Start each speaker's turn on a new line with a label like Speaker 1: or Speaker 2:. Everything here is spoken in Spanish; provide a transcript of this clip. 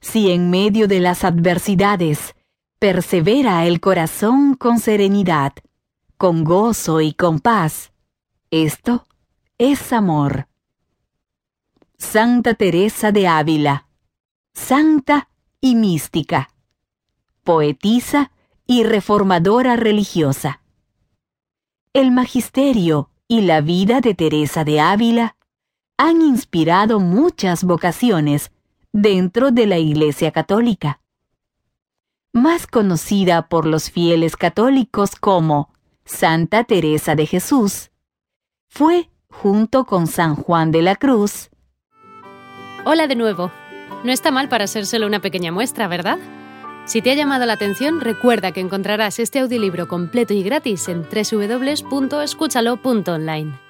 Speaker 1: Si en medio de las adversidades persevera el corazón con serenidad, con gozo y con paz, esto es amor. Santa Teresa de Ávila, santa y mística, poetisa y reformadora religiosa. El magisterio y la vida de Teresa de Ávila han inspirado muchas vocaciones dentro de la Iglesia Católica. Más conocida por los fieles católicos como Santa Teresa de Jesús, fue, junto con San Juan de la Cruz,
Speaker 2: Hola de nuevo. No está mal para ser solo una pequeña muestra, ¿verdad? Si te ha llamado la atención, recuerda que encontrarás este audiolibro completo y gratis en www.escúchalo.online.